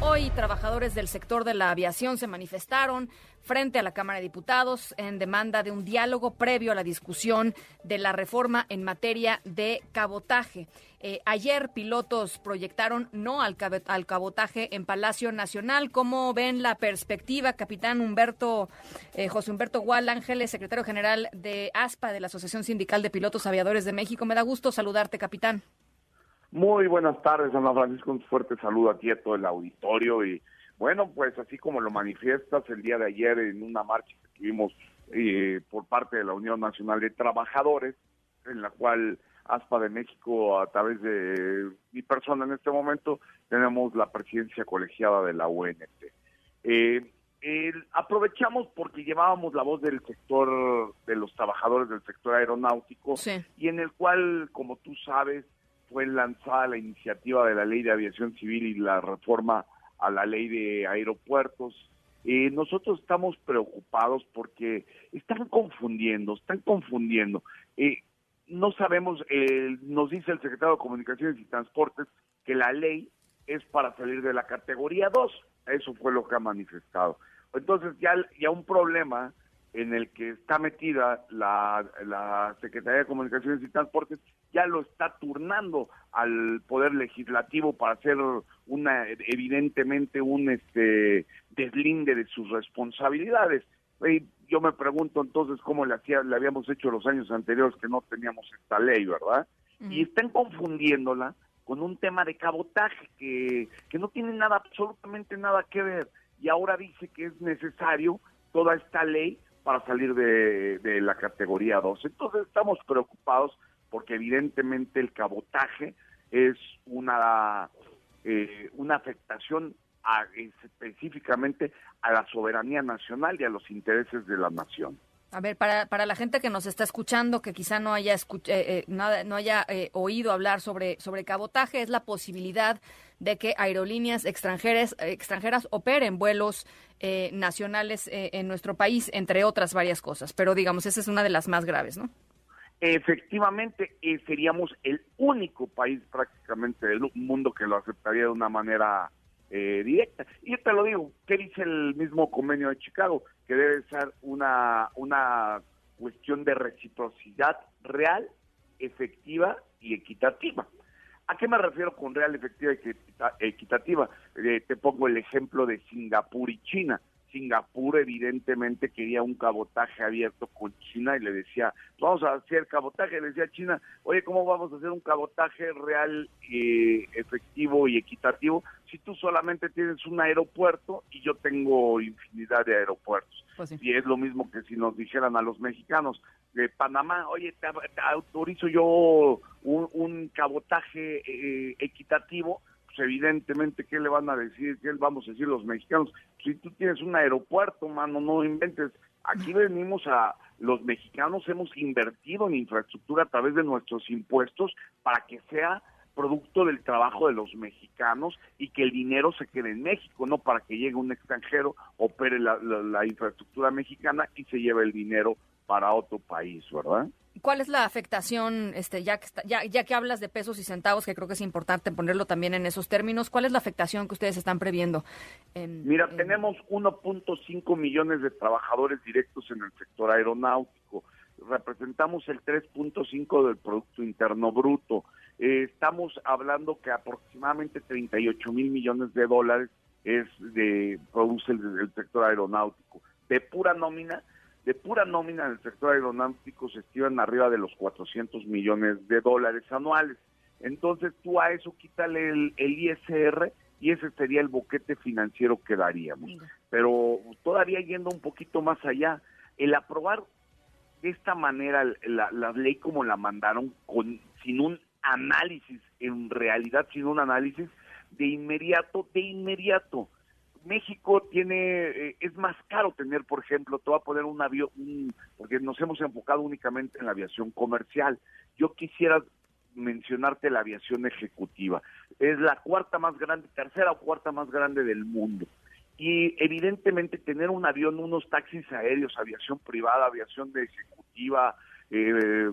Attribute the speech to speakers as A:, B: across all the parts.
A: Hoy trabajadores del sector de la aviación se manifestaron frente a la Cámara de Diputados en demanda de un diálogo previo a la discusión de la reforma en materia de cabotaje. Eh, ayer pilotos proyectaron no al, cabotaje en Palacio Nacional. ¿Cómo ven la perspectiva, capitán Humberto, eh, José Humberto Gual Ángeles, secretario general de ASPA, de la Asociación Sindical de Pilotos Aviadores de México? Me da gusto saludarte, capitán.
B: Muy buenas tardes, Ana Francisco. Un fuerte saludo aquí a todo el auditorio. Y bueno, pues así como lo manifiestas el día de ayer en una marcha que tuvimos eh, por parte de la Unión Nacional de Trabajadores, en la cual ASPA de México, a través de mi persona en este momento, tenemos la presidencia colegiada de la UNT. Eh, aprovechamos porque llevábamos la voz del sector, de los trabajadores del sector aeronáutico, y en el cual, como tú sabes, fue lanzada la iniciativa de la ley de aviación civil y la reforma a la ley de aeropuertos. Eh, nosotros estamos preocupados porque están confundiendo, están confundiendo. Eh, no sabemos, eh, nos dice el secretario de Comunicaciones y Transportes que la ley es para salir de la categoría 2. Eso fue lo que ha manifestado. Entonces ya, ya un problema en el que está metida la, la Secretaría de Comunicaciones y Transportes ya lo está turnando al poder legislativo para hacer una evidentemente un este deslinde de sus responsabilidades. yo me pregunto entonces cómo le hacía le habíamos hecho los años anteriores que no teníamos esta ley, ¿verdad? Y están confundiéndola con un tema de cabotaje que, que no tiene nada, absolutamente nada que ver. Y ahora dice que es necesario toda esta ley para salir de, de la categoría 2. Entonces estamos preocupados porque evidentemente el cabotaje es una, eh, una afectación específicamente a la soberanía nacional y a los intereses de la nación.
A: A ver, para, para la gente que nos está escuchando, que quizá no haya, eh, eh, no, haya oído hablar sobre, sobre cabotaje, es la posibilidad de que aerolíneas extranjeras, extranjeras operen vuelos nacionales en nuestro país, entre otras varias cosas. Pero digamos, esa es una de las más graves, ¿no?
B: Efectivamente eh, seríamos el único país prácticamente del mundo que lo aceptaría de una manera eh, directa. Y yo te lo digo, ¿qué dice el mismo convenio de Chicago? Que debe ser una, una cuestión de reciprocidad real, efectiva y equitativa. ¿A qué me refiero con real, efectiva y equitativa? Eh, te pongo el ejemplo de Singapur y China. Singapur evidentemente quería un cabotaje abierto con China y le decía, vamos a hacer cabotaje, le decía China, oye, ¿cómo vamos a hacer un cabotaje real, eh, efectivo y equitativo si tú solamente tienes un aeropuerto y yo tengo infinidad de aeropuertos? Pues y es lo mismo que si nos dijeran a los mexicanos de Panamá, oye, te, autorizo yo un, cabotaje eh, equitativo, pues, evidentemente, ¿qué le van a decir? ¿Qué vamos a decir los mexicanos? Si tú tienes un aeropuerto, mano, no inventes. Aquí venimos a, los mexicanos hemos invertido en infraestructura a través de nuestros impuestos para que sea producto del trabajo de los mexicanos y que el dinero se quede en México, no para que llegue un extranjero, opere la infraestructura mexicana y se lleve el dinero para otro país, ¿verdad?
A: ¿Cuál es la afectación, este, ya, que ya, ya que hablas de pesos y centavos, que creo que es importante ponerlo también en esos términos, cuál es la afectación que ustedes están previendo?
B: Mira, tenemos 1.5 millones de trabajadores directos en el sector aeronáutico, representamos el 3.5 del Producto Interno Bruto, eh, estamos hablando que aproximadamente 38 mil millones de dólares es de produce el sector aeronáutico. De pura nómina, de pura nómina en el sector aeronáutico se estiman arriba de los 400 millones de dólares anuales. Entonces tú a eso quítale el, ISR y ese sería el boquete financiero que daríamos. Pero todavía yendo un poquito más allá, el aprobar de esta manera la, la ley como la mandaron, con, sin un análisis, en realidad sin un análisis, de inmediato, de inmediato, México tiene, eh, es más caro tener, por ejemplo, te voy a poner un avión, porque nos hemos enfocado únicamente en la aviación comercial. Yo quisiera mencionarte la aviación ejecutiva. Es la cuarta más grande, tercera o cuarta más grande del mundo. Y evidentemente tener un avión, unos taxis aéreos, aviación privada, aviación de ejecutiva, eh,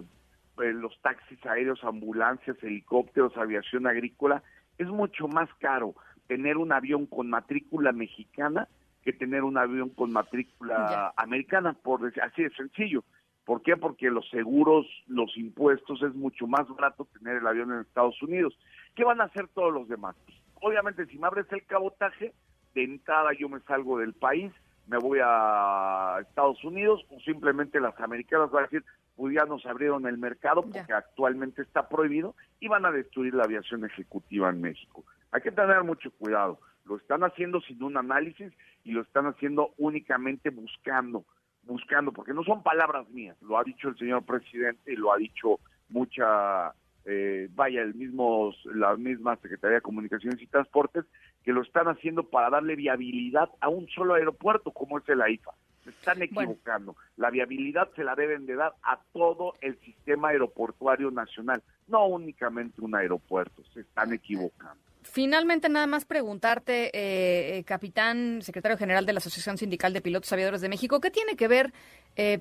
B: eh, los taxis aéreos, ambulancias, helicópteros, aviación agrícola, es mucho más caro tener un avión con matrícula mexicana que tener un avión con matrícula americana, por decir, así de sencillo. ¿Por qué? Porque los seguros, los impuestos, es mucho más barato tener el avión en Estados Unidos. ¿Qué van a hacer todos los demás? Obviamente, si me abres el cabotaje, de entrada yo me salgo del país, me voy a Estados Unidos, o simplemente las americanas van a decir, pues ya nos abrieron el mercado porque actualmente está prohibido y van a destruir la aviación ejecutiva en México. Hay que tener mucho cuidado. Lo están haciendo sin un análisis y lo están haciendo únicamente buscando, buscando, porque no son palabras mías, lo ha dicho el señor presidente y lo ha dicho mucha, eh, vaya, el mismo, la misma Secretaría de Comunicaciones y Transportes, que lo están haciendo para darle viabilidad a un solo aeropuerto como es el AIFA. Se están equivocando. La viabilidad se la deben de dar a todo el sistema aeroportuario nacional, no únicamente un aeropuerto. Se están equivocando.
A: Finalmente, nada más preguntarte, eh, eh, capitán, secretario general de la Asociación Sindical de Pilotos Aviadores de México, ¿qué tiene que ver eh,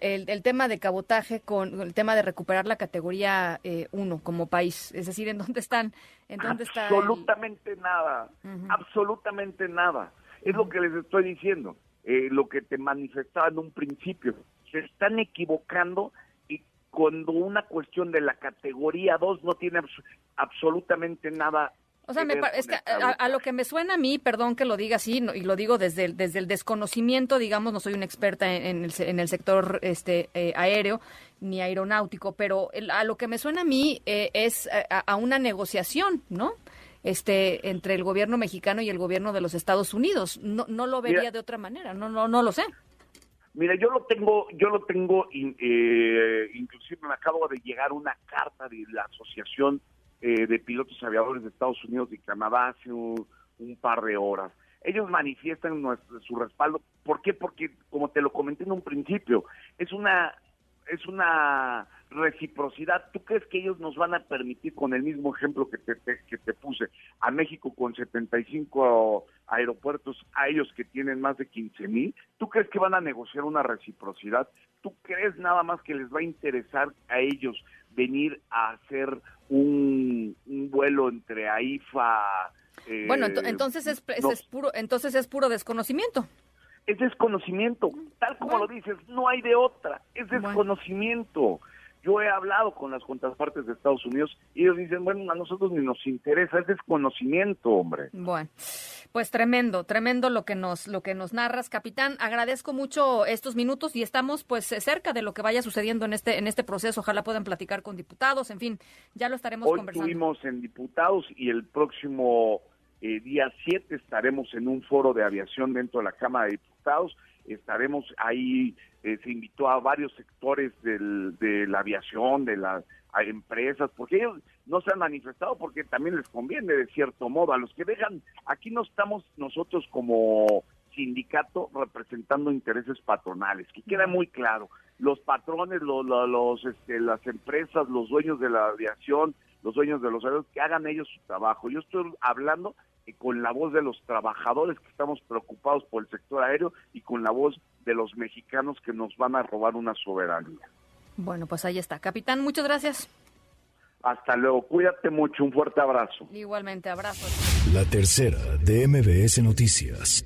A: el, tema de cabotaje con el tema de recuperar la categoría 1 como país? Es decir, ¿en dónde están? ¿En dónde
B: absolutamente nada, absolutamente nada. Es lo que les estoy diciendo, lo que te manifestaba en un principio. Se están equivocando y cuando una cuestión de la categoría 2 no tiene absolutamente nada
A: o sea, es que a, lo que me suena a mí, perdón que lo diga así, y lo digo desde el, desde el desconocimiento, digamos, no soy una experta en, el, en el, sector este eh, aéreo ni aeronáutico, pero a lo que me suena a mí eh, es a, una negociación, ¿no? Este entre el gobierno mexicano y el gobierno de los Estados Unidos. No, no lo vería de otra manera, no, no, no lo sé.
B: Mira, yo lo tengo, yo lo tengo, eh, inclusive me acabo de llegar una carta de la Asociación eh, de pilotos aviadores de Estados Unidos y Canadá hace un, par de horas. Ellos manifiestan nuestro, su respaldo. ¿Por qué? Porque, como te lo comenté en un principio, es una es una reciprocidad. ¿Tú crees que ellos nos van a permitir, con el mismo ejemplo que te, que te puse, a México con 75 aeropuertos, a ellos que tienen más de 15 mil? ¿Tú crees que van a negociar una reciprocidad? ¿Tú crees nada más que les va a interesar a ellos venir a hacer un, vuelo entre AIFA.
A: Eh, bueno, entonces es, es, puro, entonces es puro desconocimiento.
B: Es desconocimiento, tal como lo dices, no hay de otra, es desconocimiento. Yo he hablado con las contrapartes de Estados Unidos y ellos dicen, bueno, a nosotros ni nos interesa, es desconocimiento, hombre.
A: Bueno, pues tremendo, tremendo lo que nos lo que nos narras, capitán. Agradezco mucho estos minutos y estamos pues cerca de lo que vaya sucediendo en este en este proceso. Ojalá puedan platicar con diputados, en fin, ya lo estaremos
B: Hoy
A: conversando.
B: Estuvimos en diputados y el próximo eh, día 7 estaremos en un foro de aviación dentro de la Cámara de Diputados estaremos ahí, eh, se invitó a varios sectores del, de la aviación, de las empresas, porque ellos no se han manifestado porque también les conviene de cierto modo. A los que dejan, aquí no estamos nosotros como sindicato representando intereses patronales, que queda muy claro. Los patrones, los, los este, las empresas, los dueños de la aviación, los dueños de los aeropuertos, que hagan ellos su trabajo. Yo estoy hablando con la voz de los trabajadores que estamos preocupados por el sector aéreo y con la voz de los mexicanos que nos van a robar una soberanía.
A: Bueno, pues ahí está. Capitán, muchas gracias.
B: Hasta luego, cuídate mucho, un fuerte abrazo.
A: Igualmente, abrazo.
C: La tercera de MBS Noticias.